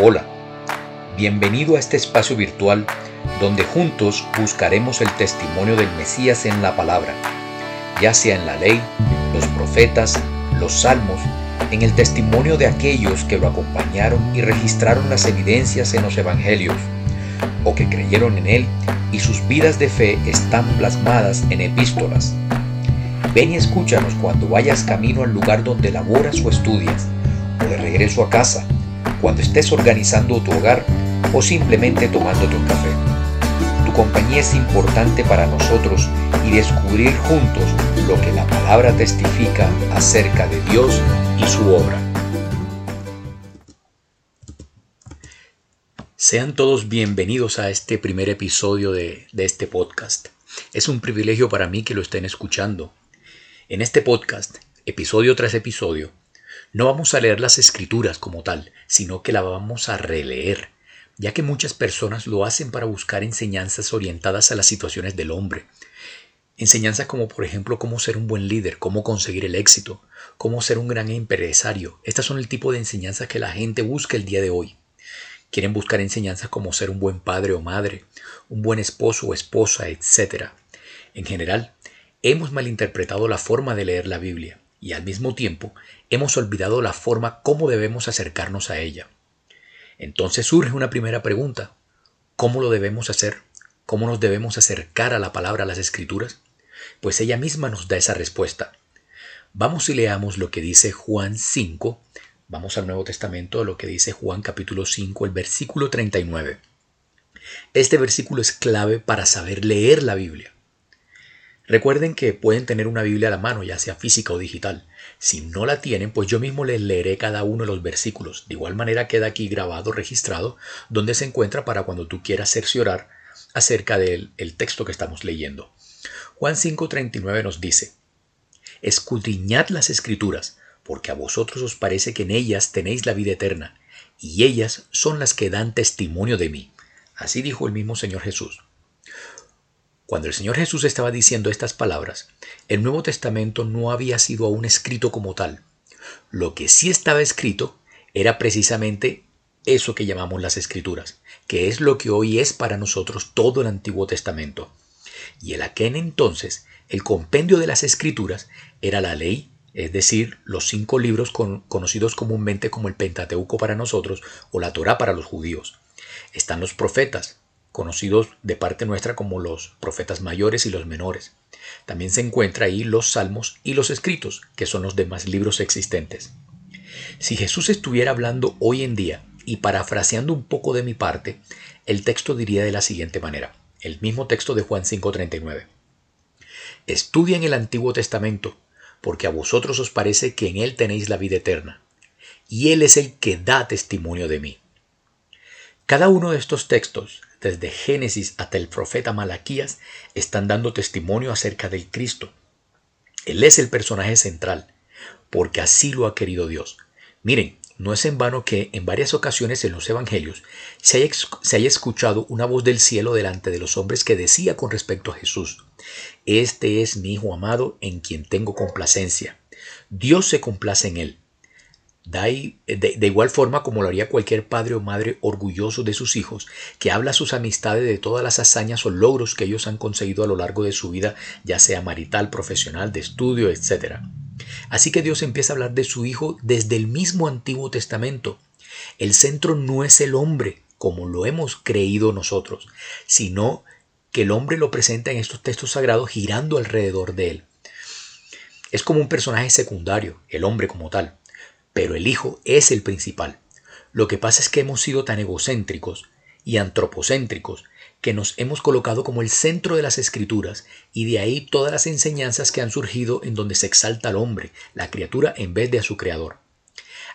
Hola, bienvenido a este espacio virtual donde juntos buscaremos el testimonio del Mesías en la palabra, ya sea en la ley, los profetas, los salmos, en el testimonio de aquellos que lo acompañaron y registraron las evidencias en los evangelios, o que creyeron en él y sus vidas de fe están plasmadas en epístolas. Ven y escúchanos cuando vayas camino al lugar donde laboras o estudias, o de regreso a casa, cuando estés organizando tu hogar o simplemente tomándote un café. Tu compañía es importante para nosotros y descubrir juntos lo que la palabra testifica acerca de Dios y su obra. Sean todos bienvenidos a este primer episodio de, de, este podcast. Es un privilegio para mí que lo estén escuchando. En este podcast, episodio tras episodio, no vamos a leer las escrituras como tal, sino que la vamos a releer, ya que muchas personas lo hacen para buscar enseñanzas orientadas a las situaciones del hombre. Enseñanzas como por ejemplo cómo ser un buen líder, cómo conseguir el éxito, cómo ser un gran empresario. Estas son el tipo de enseñanzas que la gente busca el día de hoy. Quieren buscar enseñanzas como ser un buen padre o madre, un buen esposo o esposa, etc. En general, hemos malinterpretado la forma de leer la Biblia y al mismo tiempo hemos olvidado la forma como debemos acercarnos a ella. Entonces surge una primera pregunta. ¿Cómo lo debemos hacer? ¿Cómo nos debemos acercar a la palabra, a las escrituras? Pues ella misma nos da esa respuesta. Vamos y leamos lo que dice Juan 5. Vamos al Nuevo Testamento, lo que dice Juan capítulo 5, el versículo 39. Este versículo es clave para saber leer la Biblia. Recuerden que pueden tener una Biblia a la mano, ya sea física o digital. Si no la tienen, pues yo mismo les leeré cada uno de los versículos. De igual manera queda aquí grabado, registrado, donde se encuentra para cuando tú quieras cerciorar acerca del el texto que estamos leyendo. Juan 5:39 nos dice, Escudriñad las escrituras, porque a vosotros os parece que en ellas tenéis la vida eterna, y ellas son las que dan testimonio de mí. Así dijo el mismo Señor Jesús. Cuando el Señor Jesús estaba diciendo estas palabras, el Nuevo Testamento no había sido aún escrito como tal. Lo que sí estaba escrito era precisamente eso que llamamos las escrituras, que es lo que hoy es para nosotros todo el Antiguo Testamento. Y el aquel entonces, el compendio de las escrituras era la ley, es decir, los cinco libros conocidos comúnmente como el Pentateuco para nosotros o la Torá para los judíos. Están los profetas, conocidos de parte nuestra como los profetas mayores y los menores. También se encuentra ahí los salmos y los escritos, que son los demás libros existentes. Si Jesús estuviera hablando hoy en día, y parafraseando un poco de mi parte, el texto diría de la siguiente manera, el mismo texto de Juan 5:39. Estudien el Antiguo Testamento, porque a vosotros os parece que en él tenéis la vida eterna, y él es el que da testimonio de mí. Cada uno de estos textos desde Génesis hasta el profeta Malaquías, están dando testimonio acerca del Cristo. Él es el personaje central, porque así lo ha querido Dios. Miren, no es en vano que en varias ocasiones en los Evangelios se haya, escuchado una voz del cielo delante de los hombres que decía con respecto a Jesús, Este es mi Hijo amado en quien tengo complacencia. Dios se complace en él. De, igual forma como lo haría cualquier padre o madre orgulloso de sus hijos, que habla a sus amistades de todas las hazañas o logros que ellos han conseguido a lo largo de su vida, ya sea marital, profesional, de estudio, etc. Así que Dios empieza a hablar de su Hijo desde el mismo Antiguo Testamento. El centro no es el hombre, como lo hemos creído nosotros, sino que el hombre lo presenta en estos textos sagrados girando alrededor de él. Es como un personaje secundario, el hombre como tal pero el Hijo es el principal. Lo que pasa es que hemos sido tan egocéntricos y antropocéntricos que nos hemos colocado como el centro de las escrituras y de ahí todas las enseñanzas que han surgido en donde se exalta al hombre, la criatura, en vez de a su creador.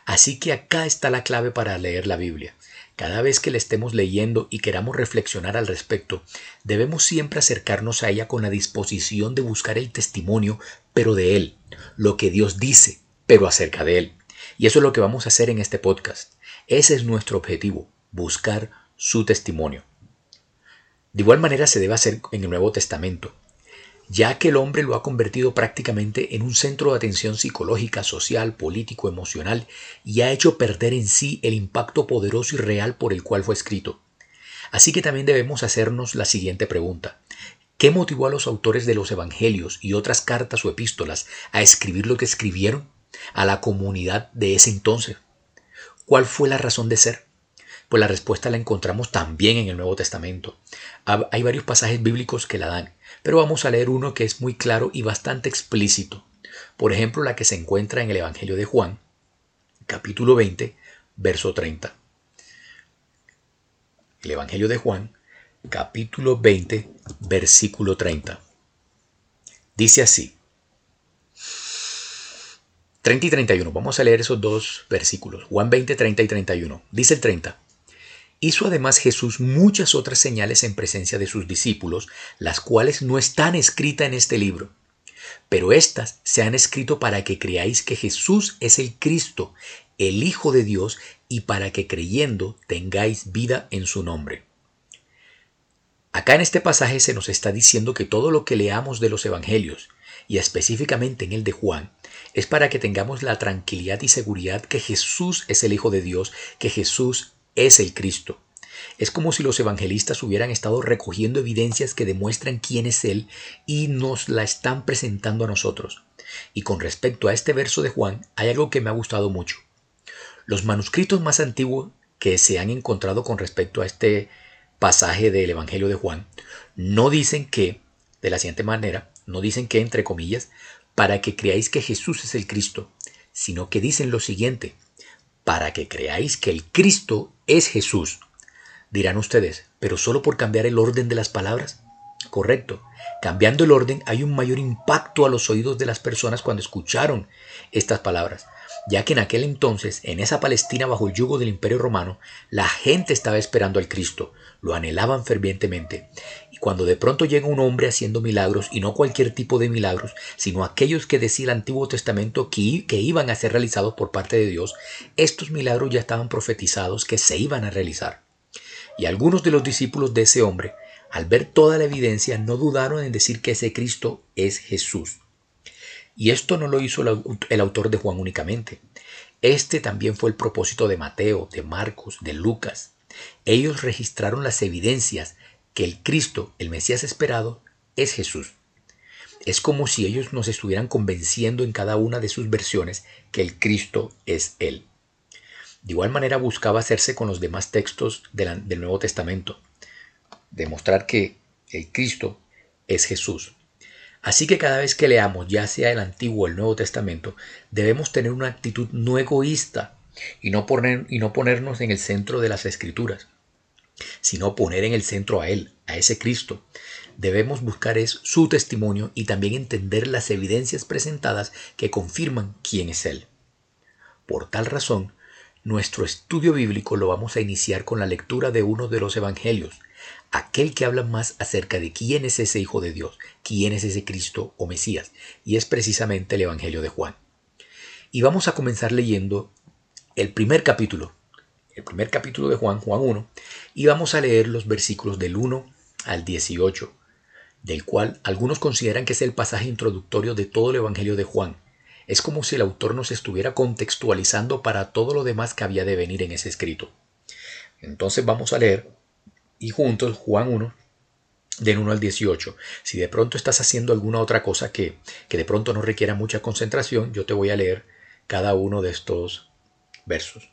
Así que acá está la clave para leer la Biblia. Cada vez que la estemos leyendo y queramos reflexionar al respecto, debemos siempre acercarnos a ella con la disposición de buscar el testimonio, pero de Él, lo que Dios dice, pero acerca de Él. Y eso es lo que vamos a hacer en este podcast. Ese es nuestro objetivo, buscar su testimonio. De igual manera se debe hacer en el Nuevo Testamento. ya que el hombre lo ha convertido prácticamente en un centro de atención psicológica, social, político, emocional, y ha hecho perder en sí el impacto poderoso y real por el cual fue escrito. Así que también debemos hacernos la siguiente pregunta. ¿Qué motivó a los autores de los Evangelios y otras cartas o epístolas a escribir lo que escribieron a la comunidad de ese entonces? ¿Cuál fue la razón de ser? Pues la respuesta la encontramos también en el Nuevo Testamento. Hay varios pasajes bíblicos que la dan, pero vamos a leer uno que es muy claro y bastante explícito. Por ejemplo, la que se encuentra en el Evangelio de Juan, capítulo 20, verso 30. El Evangelio de Juan, capítulo 20, versículo 30. Dice así. 30 y 31. Vamos a leer esos dos versículos. Juan 20, 30 y 31. Dice el 30. Hizo además Jesús muchas otras señales en presencia de sus discípulos, las cuales no están escritas en este libro. Pero éstas se han escrito para que creáis que Jesús es el Cristo, el Hijo de Dios, y para que creyendo tengáis vida en su nombre. Acá en este pasaje se nos está diciendo que todo lo que leamos de los Evangelios, y específicamente en el de Juan, es para que tengamos la tranquilidad y seguridad que Jesús es el Hijo de Dios, que Jesús es el Cristo. Es como si los evangelistas hubieran estado recogiendo evidencias que demuestran quién es Él y nos la están presentando a nosotros. Y con respecto a este verso de Juan, hay algo que me ha gustado mucho. Los manuscritos más antiguos que se han encontrado con respecto a este pasaje del Evangelio de Juan, no dicen que, de la siguiente manera, no dicen que, entre comillas, para que creáis que Jesús es el Cristo, sino que dicen lo siguiente, para que creáis que el Cristo es Jesús. Dirán ustedes, pero solo por cambiar el orden de las palabras. Correcto. Cambiando el orden hay un mayor impacto a los oídos de las personas cuando escucharon estas palabras ya que en aquel entonces, en esa Palestina bajo el yugo del Imperio Romano, la gente estaba esperando al Cristo, lo anhelaban fervientemente. Cuando de pronto llega un hombre haciendo milagros, y no cualquier tipo de milagros, sino aquellos que decía el Antiguo Testamento que, que iban a ser realizados por parte de Dios, estos milagros ya estaban profetizados que se iban a realizar. Y algunos de los discípulos de ese hombre, al ver toda la evidencia, no dudaron en decir que ese Cristo es Jesús. Y esto no lo hizo el autor de Juan únicamente. Este también fue el propósito de Mateo, de Marcos, de Lucas. Ellos registraron las evidencias que el Cristo, el Mesías esperado, es Jesús. Es como si ellos nos estuvieran convenciendo en cada una de sus versiones que el Cristo es Él. De igual manera buscaba hacerse con los demás textos del Nuevo Testamento, demostrar que el Cristo es Jesús. Así que cada vez que leamos, ya sea el Antiguo o el Nuevo Testamento, debemos tener una actitud no egoísta y no, poner, y no ponernos en el centro de las Escrituras, sino poner en el centro a Él, a ese Cristo. Debemos buscar es su testimonio y también entender las evidencias presentadas que confirman quién es Él. Por tal razón, nuestro estudio bíblico lo vamos a iniciar con la lectura de uno de los Evangelios, aquel que habla más acerca de quién es ese Hijo de Dios, quién es ese Cristo o Mesías, y es precisamente el Evangelio de Juan. Y vamos a comenzar leyendo el primer capítulo, el primer capítulo de Juan, Juan 1, y vamos a leer los versículos del 1 al 18, del cual algunos consideran que es el pasaje introductorio de todo el Evangelio de Juan. Es como si el autor nos estuviera contextualizando para todo lo demás que había de venir en ese escrito. Entonces vamos a leer y juntos Juan 1, del 1 al 18. Si de pronto estás haciendo alguna otra cosa que, que de pronto no requiera mucha concentración, yo te voy a leer cada uno de estos versos.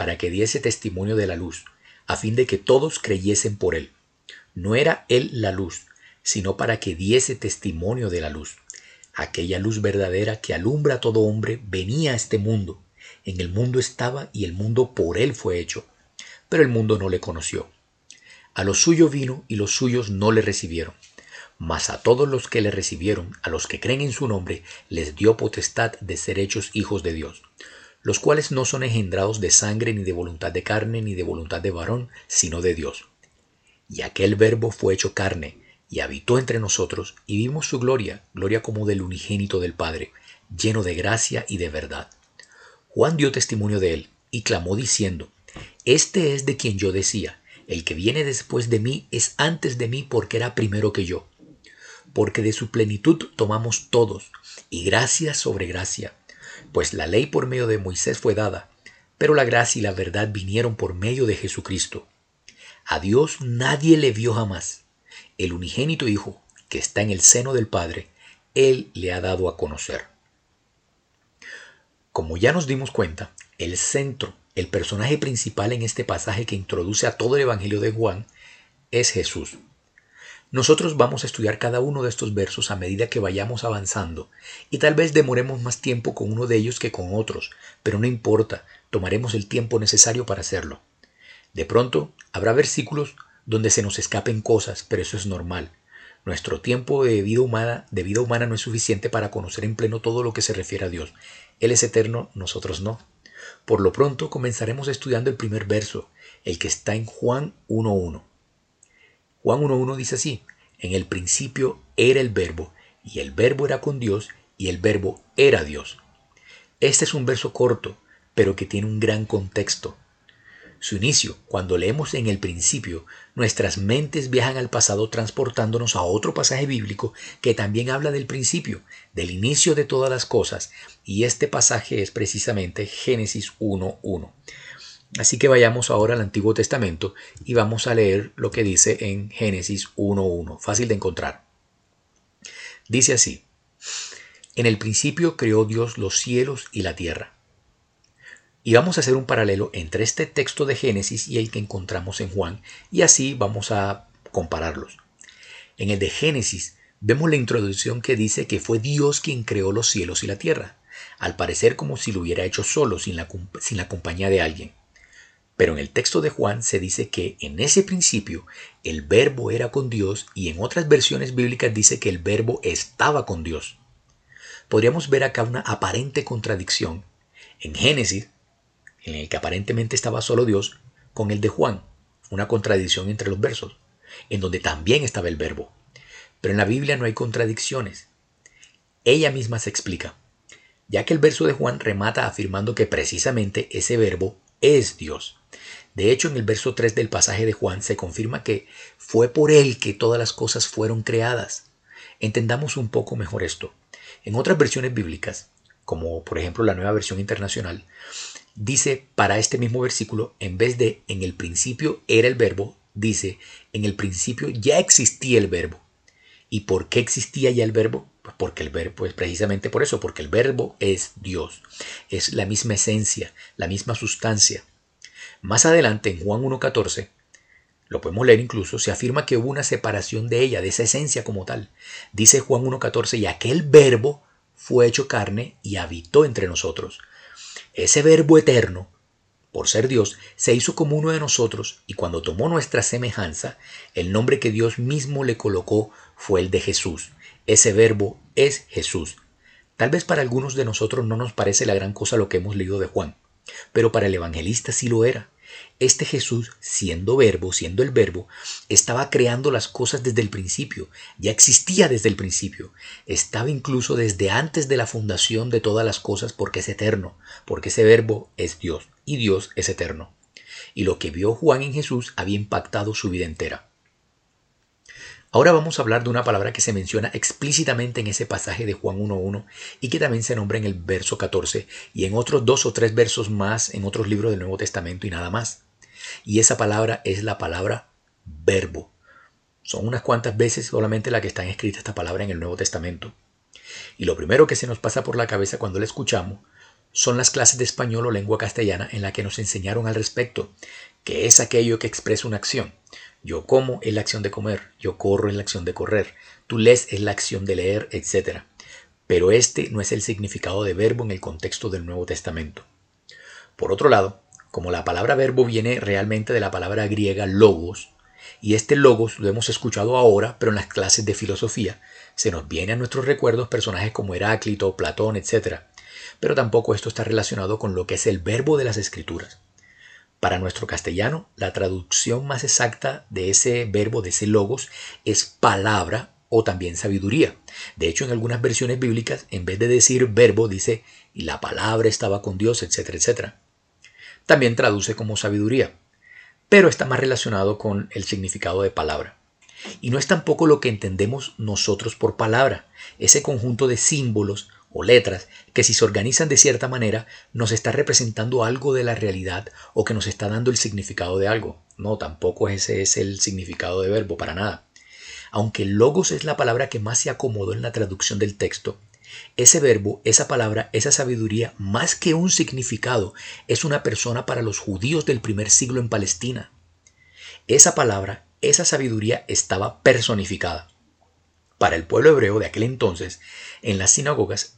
para que diese testimonio de la luz, a fin de que todos creyesen por él. No era él la luz, sino para que diese testimonio de la luz. Aquella luz verdadera que alumbra a todo hombre venía a este mundo. En el mundo estaba y el mundo por él fue hecho, pero el mundo no le conoció. A lo suyo vino y los suyos no le recibieron. Mas a todos los que le recibieron, a los que creen en su nombre, les dio potestad de ser hechos hijos de Dios, los cuales no son engendrados de sangre, ni de voluntad de carne, ni de voluntad de varón, sino de Dios. Y aquel verbo fue hecho carne, y habitó entre nosotros, y vimos su gloria, gloria como del unigénito del Padre, lleno de gracia y de verdad. Juan dio testimonio de él, y clamó diciendo, Este es de quien yo decía, el que viene después de mí es antes de mí porque era primero que yo porque de su plenitud tomamos todos, y gracia sobre gracia, pues la ley por medio de Moisés fue dada, pero la gracia y la verdad vinieron por medio de Jesucristo. A Dios nadie le vio jamás. El unigénito Hijo, que está en el seno del Padre, Él le ha dado a conocer. Como ya nos dimos cuenta, el centro, el personaje principal en este pasaje que introduce a todo el Evangelio de Juan, es Jesús. Nosotros vamos a estudiar cada uno de estos versos a medida que vayamos avanzando, y tal vez demoremos más tiempo con uno de ellos que con otros, pero no importa, tomaremos el tiempo necesario para hacerlo. De pronto, habrá versículos donde se nos escapen cosas, pero eso es normal. Nuestro tiempo de vida humana, no es suficiente para conocer en pleno todo lo que se refiere a Dios. Él es eterno, nosotros no. Por lo pronto comenzaremos estudiando el primer verso, el que está en Juan 1.1. Juan 1.1 dice así, en el principio era el verbo, y el verbo era con Dios, y el verbo era Dios. Este es un verso corto, pero que tiene un gran contexto. Su inicio, cuando leemos en el principio, nuestras mentes viajan al pasado transportándonos a otro pasaje bíblico que también habla del principio, del inicio de todas las cosas, y este pasaje es precisamente Génesis 1.1. Así que vayamos ahora al Antiguo Testamento y vamos a leer lo que dice en Génesis 1.1, fácil de encontrar. Dice así, en el principio creó Dios los cielos y la tierra. Y vamos a hacer un paralelo entre este texto de Génesis y el que encontramos en Juan, y así vamos a compararlos. En el de Génesis vemos la introducción que dice que fue Dios quien creó los cielos y la tierra, al parecer como si lo hubiera hecho solo, sin la, sin la compañía de alguien. Pero en el texto de Juan se dice que en ese principio el verbo era con Dios y en otras versiones bíblicas dice que el verbo estaba con Dios. Podríamos ver acá una aparente contradicción en Génesis, en el que aparentemente estaba solo Dios, con el de Juan, una contradicción entre los versos, en donde también estaba el verbo. Pero en la Biblia no hay contradicciones. Ella misma se explica, ya que el verso de Juan remata afirmando que precisamente ese verbo es Dios. De hecho, en el verso 3 del pasaje de Juan se confirma que fue por Él que todas las cosas fueron creadas. Entendamos un poco mejor esto. En otras versiones bíblicas, como por ejemplo la nueva versión internacional, dice para este mismo versículo, en vez de en el principio era el verbo, dice en el principio ya existía el verbo. ¿Y por qué existía ya el verbo? Pues porque el verbo es precisamente por eso, porque el verbo es Dios, es la misma esencia, la misma sustancia. Más adelante, en Juan 1.14, lo podemos leer incluso, se afirma que hubo una separación de ella, de esa esencia como tal. Dice Juan 1.14, y aquel verbo fue hecho carne y habitó entre nosotros. Ese verbo eterno, por ser Dios, se hizo como uno de nosotros y cuando tomó nuestra semejanza, el nombre que Dios mismo le colocó fue el de Jesús. Ese verbo es Jesús. Tal vez para algunos de nosotros no nos parece la gran cosa lo que hemos leído de Juan, pero para el evangelista sí lo era. Este Jesús, siendo verbo, siendo el verbo, estaba creando las cosas desde el principio, ya existía desde el principio, estaba incluso desde antes de la fundación de todas las cosas porque es eterno, porque ese verbo es Dios y Dios es eterno. Y lo que vio Juan en Jesús había impactado su vida entera. Ahora vamos a hablar de una palabra que se menciona explícitamente en ese pasaje de Juan 1.1 y que también se nombra en el verso 14 y en otros dos o tres versos más en otros libros del Nuevo Testamento y nada más. Y esa palabra es la palabra verbo. Son unas cuantas veces solamente la que está escrita esta palabra en el Nuevo Testamento. Y lo primero que se nos pasa por la cabeza cuando la escuchamos son las clases de español o lengua castellana en la que nos enseñaron al respecto, que es aquello que expresa una acción. Yo como es la acción de comer, yo corro es la acción de correr, tú lees es la acción de leer, etc. Pero este no es el significado de verbo en el contexto del Nuevo Testamento. Por otro lado, como la palabra verbo viene realmente de la palabra griega logos, Y este logos lo hemos escuchado ahora, pero en las clases de filosofía se nos viene a nuestros recuerdos personajes como Heráclito, Platón, etc. Pero tampoco esto está relacionado con lo que es el verbo de las escrituras. Para nuestro castellano, la traducción más exacta de ese verbo, de ese logos, es palabra o también sabiduría. De hecho, en algunas versiones bíblicas, en vez de decir verbo, dice y la palabra estaba con Dios, etcétera, etcétera. También traduce como sabiduría, pero está más relacionado con el significado de palabra. Y no es tampoco lo que entendemos nosotros por palabra, ese conjunto de símbolos o letras que si se organizan de cierta manera nos está representando algo de la realidad o que nos está dando el significado de algo. No, tampoco ese es el significado de verbo, para nada. Aunque logos es la palabra que más se acomodó en la traducción del texto, ese verbo, esa palabra, esa sabiduría, más que un significado, es una persona para los judíos del primer siglo en Palestina. Esa palabra, esa sabiduría estaba personificada. Para el pueblo hebreo de aquel entonces, en las sinagogas,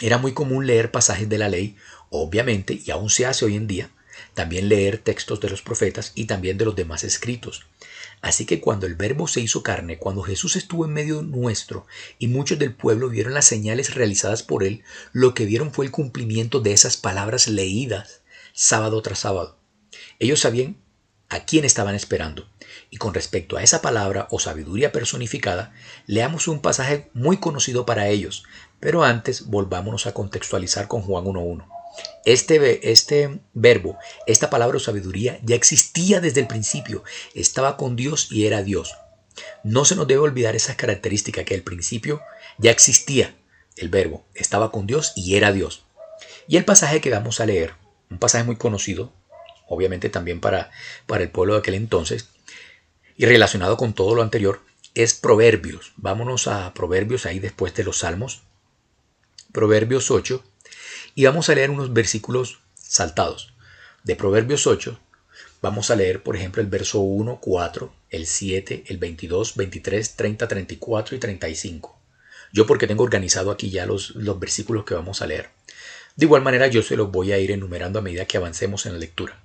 era muy común leer pasajes de la ley, obviamente, y aún se hace hoy en día, también leer textos de los profetas y también de los demás escritos. Así que cuando el Verbo se hizo carne, cuando Jesús estuvo en medio nuestro y muchos del pueblo vieron las señales realizadas por él, lo que vieron fue el cumplimiento de esas palabras leídas sábado tras sábado. Ellos sabían a quién estaban esperando. Y con respecto a esa palabra o sabiduría personificada, leamos un pasaje muy conocido para ellos, pero antes volvámonos a contextualizar con Juan 1.1. Este, este verbo, esta palabra o sabiduría ya existía desde el principio, estaba con Dios y era Dios. No se nos debe olvidar esa característica que al principio ya existía el verbo, estaba con Dios y era Dios. Y el pasaje que vamos a leer, un pasaje muy conocido, obviamente también para, para el pueblo de aquel entonces, y relacionado con todo lo anterior, es Proverbios. Vámonos a Proverbios ahí después de los Salmos. Proverbios 8, y vamos a leer unos versículos saltados. De Proverbios 8 vamos a leer, por ejemplo, el verso 1, 4, el 7, el 22, 23, 30, 34 y 35. Yo porque tengo organizado aquí ya los, los versículos que vamos a leer. De igual manera yo se los voy a ir enumerando a medida que avancemos en la lectura.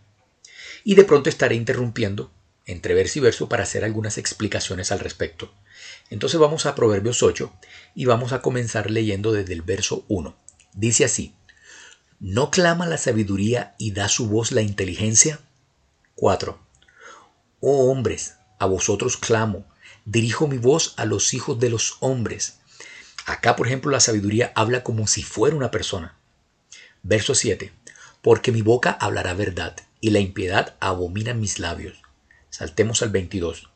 Y de pronto estaré interrumpiendo entre verso y verso para hacer algunas explicaciones al respecto. Entonces vamos a Proverbios 8 y vamos a comenzar leyendo desde el verso 1. Dice así, ¿No clama la sabiduría y da su voz la inteligencia? 4. Oh hombres, a vosotros clamo, dirijo mi voz a los hijos de los hombres. Acá, por ejemplo, la sabiduría habla como si fuera una persona. Verso 7. Porque mi boca hablará verdad y la impiedad abomina mis labios. Saltemos al 22.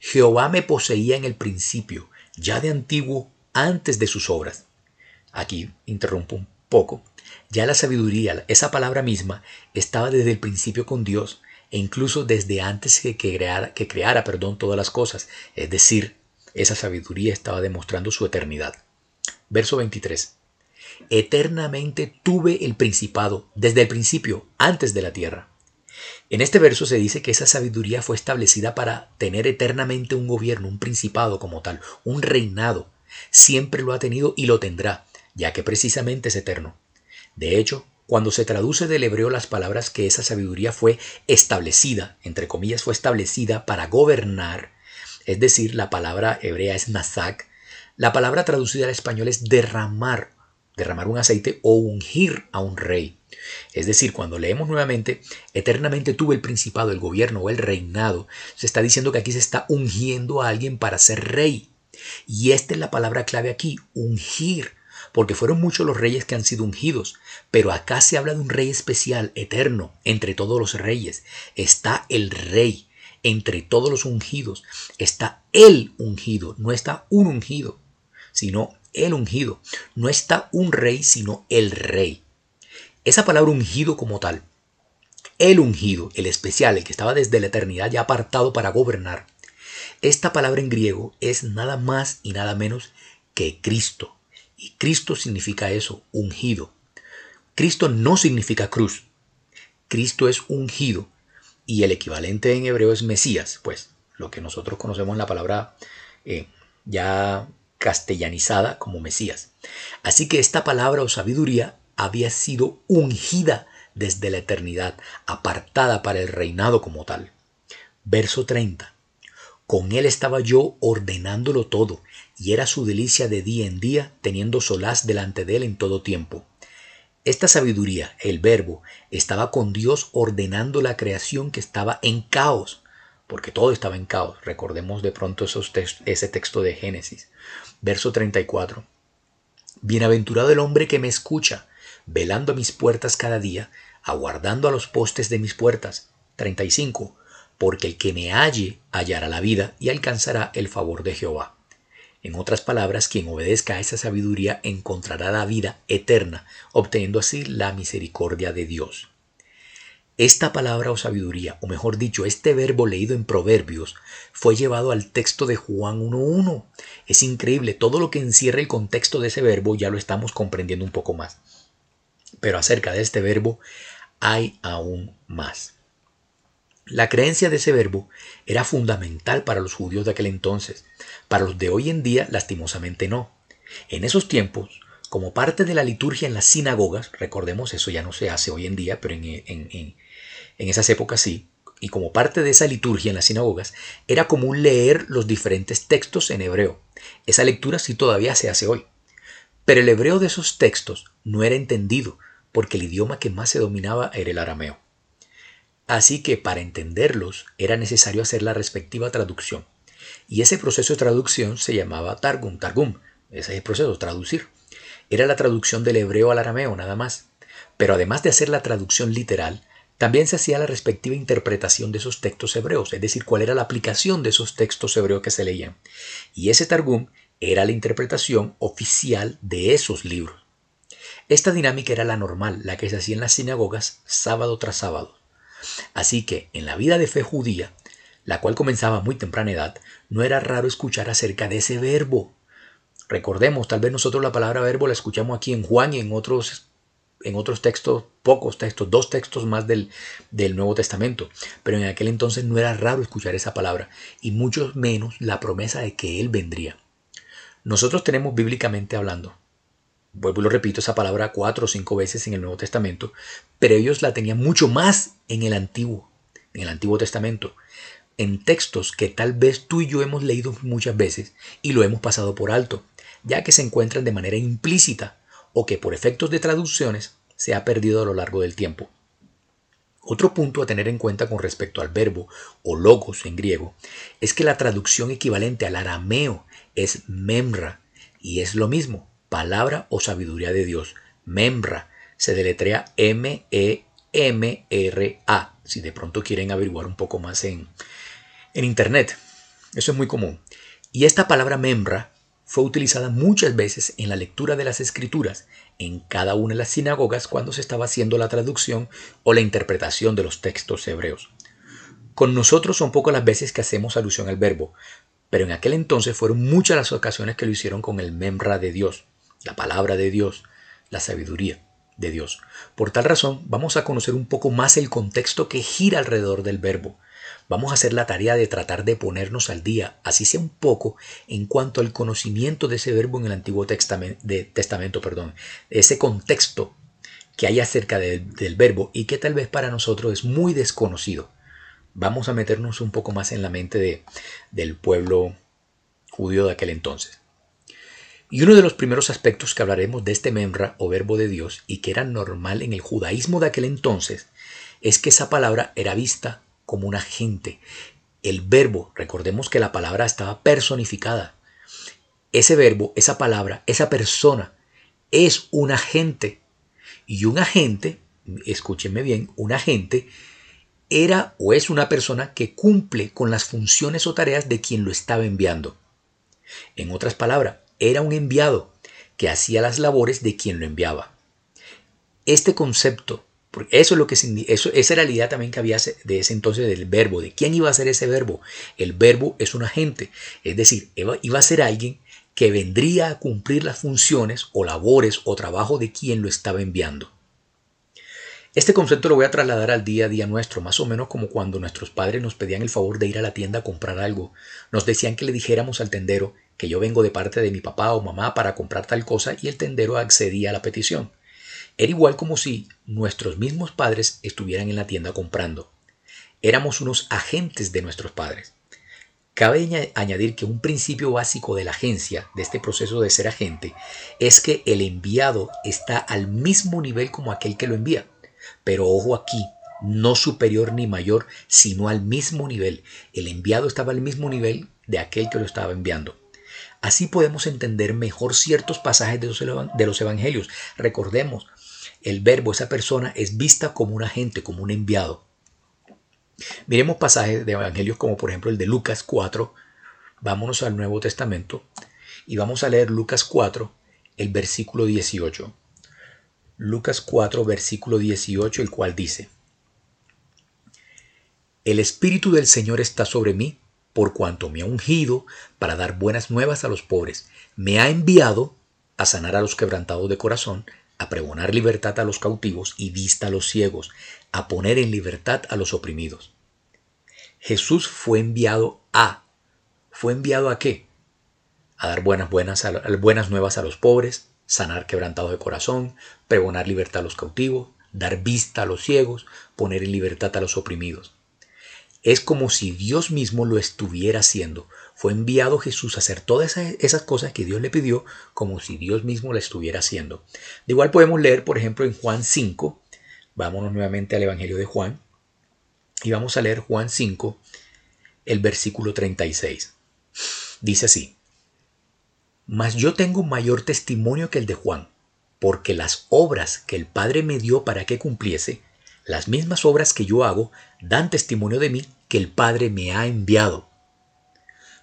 Jehová me poseía en el principio, ya de antiguo, antes de sus obras. Aquí interrumpo un poco. Ya la sabiduría, esa palabra misma, estaba desde el principio con Dios e incluso desde antes que, creara, que creara perdón, todas las cosas. Es decir, esa sabiduría estaba demostrando su eternidad. Verso 23. Eternamente tuve el principado desde el principio, antes de la tierra. En este verso se dice que esa sabiduría fue establecida para tener eternamente un gobierno, un principado como tal, un reinado. Siempre lo ha tenido y lo tendrá, ya que precisamente es eterno. De hecho, cuando se traduce del hebreo las palabras que esa sabiduría fue establecida, entre comillas, fue establecida para gobernar, es decir, la palabra hebrea es nazak, la palabra traducida al español es derramar, derramar un aceite o ungir a un rey. Es decir, cuando leemos nuevamente, eternamente tuvo el principado, el gobierno o el reinado, se está diciendo que aquí se está ungiendo a alguien para ser rey. Y esta es la palabra clave aquí, ungir porque fueron muchos los reyes que han sido ungidos, pero acá se habla de un rey especial, eterno, entre todos los reyes. Está el rey, entre todos los ungidos. Está el ungido, no está un ungido, sino el ungido. No está un rey, sino el rey. Esa palabra ungido como tal, el ungido, el especial, el que estaba desde la eternidad ya apartado para gobernar, esta palabra en griego es nada más y nada menos que Cristo. Y Cristo significa eso, ungido. Cristo no significa cruz. Cristo es ungido. Y el equivalente en hebreo es Mesías, pues lo que nosotros conocemos en la palabra eh, ya castellanizada como Mesías. Así que esta palabra o sabiduría había sido ungida desde la eternidad, apartada para el reinado como tal. Verso 30. Con él estaba yo ordenándolo todo, y era su delicia de día en día, teniendo solaz delante de él en todo tiempo. Esta sabiduría, el verbo, estaba con Dios ordenando la creación que estaba en caos, porque todo estaba en caos. Recordemos de pronto ese texto de Génesis. Verso 34. Bienaventurado el hombre que me escucha, velando a mis puertas cada día, aguardando a los postes de mis puertas. 35. Porque el que me halle hallará la vida y alcanzará el favor de Jehová. En otras palabras, quien obedezca a esa sabiduría encontrará la vida eterna, obteniendo así la misericordia de Dios. Esta palabra o sabiduría, o mejor dicho, este verbo leído en Proverbios, fue llevado al texto de Juan 1.1. Es increíble, todo lo que encierra el contexto de ese verbo ya lo estamos comprendiendo un poco más. Pero acerca de este verbo hay aún más. La creencia de ese verbo era fundamental para los judíos de aquel entonces, para los de hoy en día lastimosamente no. En esos tiempos, como parte de la liturgia en las sinagogas, recordemos eso ya no se hace hoy en día, pero en, esas épocas sí, y como parte de esa liturgia en las sinagogas, era común leer los diferentes textos en hebreo. Esa lectura sí todavía se hace hoy. Pero el hebreo de esos textos no era entendido, porque el idioma que más se dominaba era el arameo. Así que para entenderlos era necesario hacer la respectiva traducción. Y ese proceso de traducción se llamaba Targum, Targum. Ese es el proceso, traducir. Era la traducción del hebreo al arameo, nada más. Pero además de hacer la traducción literal, también se hacía la respectiva interpretación de esos textos hebreos, es decir, cuál era la aplicación de esos textos hebreos que se leían. Y ese Targum era la interpretación oficial de esos libros. Esta dinámica era la normal, la que se hacía en las sinagogas sábado tras sábado. Así que en la vida de fe judía, la cual comenzaba a muy temprana edad, no era raro escuchar acerca de ese verbo. Recordemos, tal vez nosotros la palabra verbo la escuchamos aquí en Juan y en otros, en otros textos, pocos textos, dos textos más del, del Nuevo Testamento. Pero en aquel entonces no era raro escuchar esa palabra y mucho menos la promesa de que Él vendría. Nosotros tenemos bíblicamente hablando vuelvo y lo repito, esa palabra cuatro o cinco veces en el Nuevo Testamento, pero ellos la tenían mucho más en el Antiguo, en el Antiguo Testamento, en textos que tal vez tú y yo hemos leído muchas veces y lo hemos pasado por alto, ya que se encuentran de manera implícita o que por efectos de traducciones se ha perdido a lo largo del tiempo. Otro punto a tener en cuenta con respecto al verbo o logos en griego es que la traducción equivalente al arameo es memra y es lo mismo, palabra o sabiduría de Dios. Memra se deletrea M-E-M-R-A, si de pronto quieren averiguar un poco más en, en Internet. Eso es muy común. Y esta palabra membra fue utilizada muchas veces en la lectura de las escrituras en cada una de las sinagogas cuando se estaba haciendo la traducción o la interpretación de los textos hebreos. Con nosotros son pocas las veces que hacemos alusión al verbo, pero en aquel entonces fueron muchas las ocasiones que lo hicieron con el membra de Dios la palabra de Dios, la sabiduría de Dios. Por tal razón, vamos a conocer un poco más el contexto que gira alrededor del verbo. Vamos a hacer la tarea de tratar de ponernos al día, así sea un poco, en cuanto al conocimiento de ese verbo en el Antiguo Testamento, de, perdón, ese contexto que hay acerca del verbo y que tal vez para nosotros es muy desconocido. Vamos a meternos un poco más en la mente de, del pueblo judío de aquel entonces. Y uno de los primeros aspectos que hablaremos de este memra o verbo de Dios y que era normal en el judaísmo de aquel entonces es que esa palabra era vista como un agente. El verbo, recordemos que la palabra estaba personificada. Ese verbo, esa palabra, esa persona es un agente. Y un agente, escúchenme bien, un agente era o es una persona que cumple con las funciones o tareas de quien lo estaba enviando. En otras palabras, era un enviado que hacía las labores de quien lo enviaba. Este concepto, porque eso es lo que eso, esa era la idea también que había de ese entonces del verbo, de quién iba a ser ese verbo. El verbo es un agente, es decir, iba a ser alguien que vendría a cumplir las funciones o labores o trabajo de quien lo estaba enviando. Este concepto lo voy a trasladar al día a día nuestro, más o menos como cuando nuestros padres nos pedían el favor de ir a la tienda a comprar algo. Nos decían que le dijéramos al tendero que yo vengo de parte de mi papá o mamá para comprar tal cosa y el tendero accedía a la petición. Era igual como si nuestros mismos padres estuvieran en la tienda comprando. éramos unos agentes de nuestros padres. Cabe añadir que un principio básico de la agencia, de este proceso de ser agente, es que el enviado está al mismo nivel como aquel que lo envía. Pero ojo aquí, no superior ni mayor, sino al mismo nivel. El enviado estaba al mismo nivel de aquel que lo estaba enviando. Así podemos entender mejor ciertos pasajes de los evangelios. Recordemos, el verbo, esa persona, es vista como un agente, como un enviado. Miremos pasajes de evangelios como por ejemplo el de Lucas 4. Vámonos al Nuevo Testamento y vamos a leer Lucas 4, el versículo 18. Lucas 4, versículo 18, el cual dice, El Espíritu del Señor está sobre mí, por cuanto me ha ungido para dar buenas nuevas a los pobres. Me ha enviado a sanar a los quebrantados de corazón, a pregonar libertad a los cautivos y vista a los ciegos, a poner en libertad a los oprimidos. Jesús fue enviado a. ¿Fue enviado a qué? A dar buenas, buenas, buenas nuevas a los pobres, sanar quebrantados de corazón, pregonar libertad a los cautivos, dar vista a los ciegos, poner en libertad a los oprimidos. Es como si Dios mismo lo estuviera haciendo. Fue enviado Jesús a hacer todas esas cosas que Dios le pidió, como si Dios mismo lo estuviera haciendo. De igual podemos leer, por ejemplo, en Juan 5, vámonos nuevamente al Evangelio de Juan, y vamos a leer Juan 5, el versículo 36. Dice así, Mas yo tengo mayor testimonio que el de Juan, porque las obras que el Padre me dio para que cumpliese, las mismas obras que yo hago, dan testimonio de mí que el Padre me ha enviado.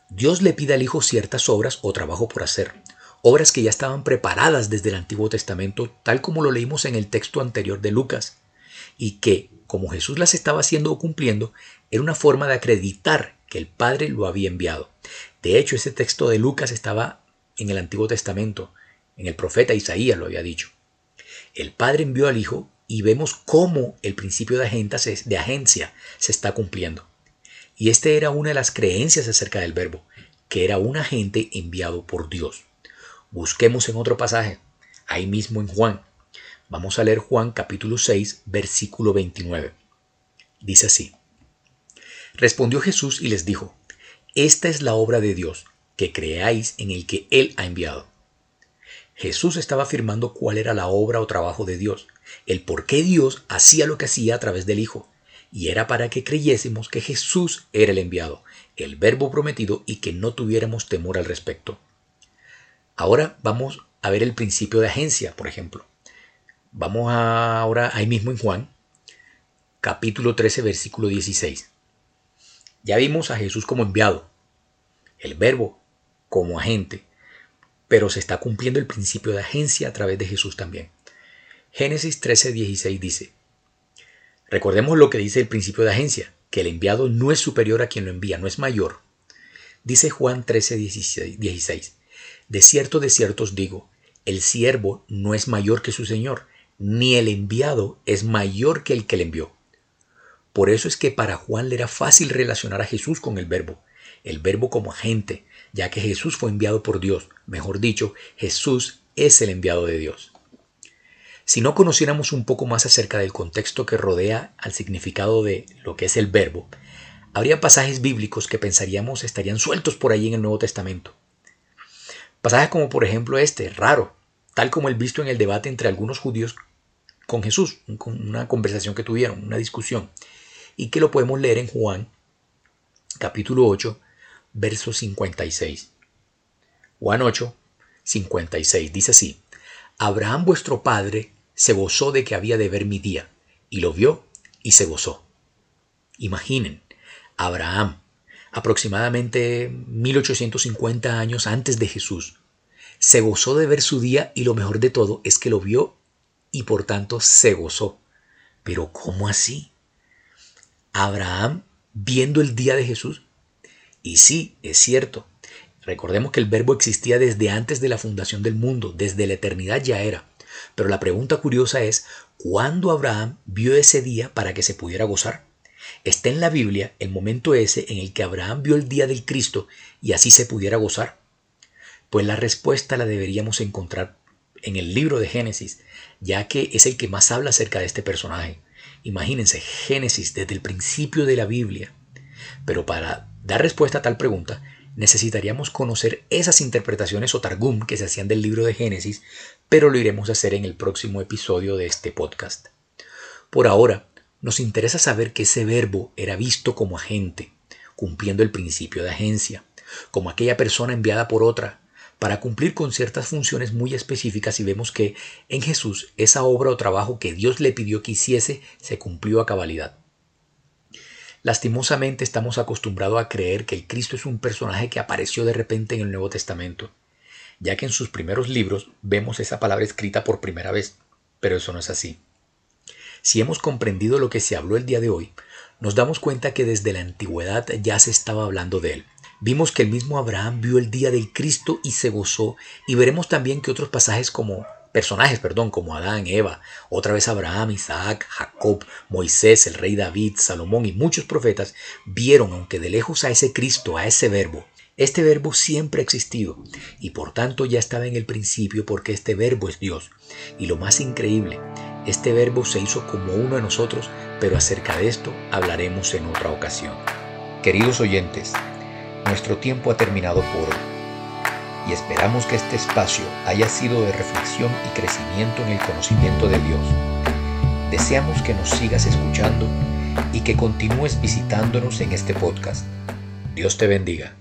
Dios le pide al Hijo ciertas obras o trabajo por hacer, obras que ya estaban preparadas desde el Antiguo Testamento, tal como lo leímos en el texto anterior de Lucas, y que, como Jesús las estaba haciendo o cumpliendo, era una forma de acreditar que el Padre lo había enviado. De hecho, ese texto de Lucas estaba en el Antiguo Testamento, en el profeta Isaías lo había dicho. El Padre envió al Hijo y vemos cómo el principio de agencia se está cumpliendo. Y esta era una de las creencias acerca del verbo, que era un agente enviado por Dios. Busquemos en otro pasaje, ahí mismo en Juan. Vamos a leer Juan capítulo 6, versículo 29. Dice así. Respondió Jesús y les dijo, Esta es la obra de Dios, que creáis en el que Él ha enviado. Jesús estaba afirmando cuál era la obra o trabajo de Dios, el por qué Dios hacía lo que hacía a través del Hijo, y era para que creyésemos que Jesús era el enviado, el verbo prometido y que no tuviéramos temor al respecto. Ahora vamos a ver el principio de agencia, por ejemplo. Vamos ahora ahí mismo en Juan, capítulo 13, versículo 16. Ya vimos a Jesús como enviado, el verbo como agente, pero se está cumpliendo el principio de agencia a través de Jesús también. Génesis 13, 16 dice, Recordemos lo que dice el principio de agencia, que el enviado no es superior a quien lo envía, no es mayor. Dice Juan 13, 16, De cierto, de cierto os digo, el siervo no es mayor que su Señor, ni el enviado es mayor que el que le envió. Por eso es que para Juan le era fácil relacionar a Jesús con el verbo, el verbo como agente, ya que Jesús fue enviado por Dios, mejor dicho, Jesús es el enviado de Dios. Si no conociéramos un poco más acerca del contexto que rodea al significado de lo que es el verbo, habría pasajes bíblicos que pensaríamos estarían sueltos por ahí en el Nuevo Testamento. Pasajes como por ejemplo este, raro, tal como el visto en el debate entre algunos judíos con Jesús, una conversación que tuvieron, una discusión, y que lo podemos leer en Juan capítulo 8, verso 56. Juan 8, 56 dice así, Abraham vuestro padre se gozó de que había de ver mi día, y lo vio y se gozó. Imaginen, Abraham, aproximadamente 1850 años antes de Jesús, se gozó de ver su día y lo mejor de todo es que lo vio y por tanto se gozó. Pero ¿cómo así? Abraham viendo el día de Jesús. Y sí, es cierto. Recordemos que el verbo existía desde antes de la fundación del mundo, desde la eternidad ya era. Pero la pregunta curiosa es, ¿cuándo Abraham vio ese día para que se pudiera gozar? Está en la Biblia el momento ese en el que Abraham vio el día del Cristo y así se pudiera gozar. Pues la respuesta la deberíamos encontrar en el libro de Génesis, ya que es el que más habla acerca de este personaje. Imagínense, Génesis desde el principio de la Biblia. Pero para dar respuesta a tal pregunta, necesitaríamos conocer esas interpretaciones o targum que se hacían del libro de Génesis, pero lo iremos a hacer en el próximo episodio de este podcast. Por ahora, nos interesa saber que ese verbo era visto como agente, cumpliendo el principio de agencia, como aquella persona enviada por otra, para cumplir con ciertas funciones muy específicas y vemos que en Jesús esa obra o trabajo que Dios le pidió que hiciese se cumplió a cabalidad. Lastimosamente estamos acostumbrados a creer que el Cristo es un personaje que apareció de repente en el Nuevo Testamento, ya que en sus primeros libros vemos esa palabra escrita por primera vez, pero eso no es así. Si hemos comprendido lo que se habló el día de hoy, nos damos cuenta que desde la antigüedad ya se estaba hablando de él. Vimos que el mismo Abraham vio el día del Cristo y se gozó, y veremos también que otros pasajes como personajes, perdón, como Adán, Eva, otra vez Abraham, Isaac, Jacob, Moisés, el rey David, Salomón y muchos profetas vieron, aunque de lejos, a ese Cristo, a ese verbo. Este verbo siempre ha existido y por tanto ya estaba en el principio porque este verbo es Dios. Y lo más increíble, este verbo se hizo como uno de nosotros, pero acerca de esto hablaremos en otra ocasión. Queridos oyentes, nuestro tiempo ha terminado por hoy y esperamos que este espacio haya sido de reflexión y crecimiento en el conocimiento de Dios. Deseamos que nos sigas escuchando y que continúes visitándonos en este podcast. Dios te bendiga.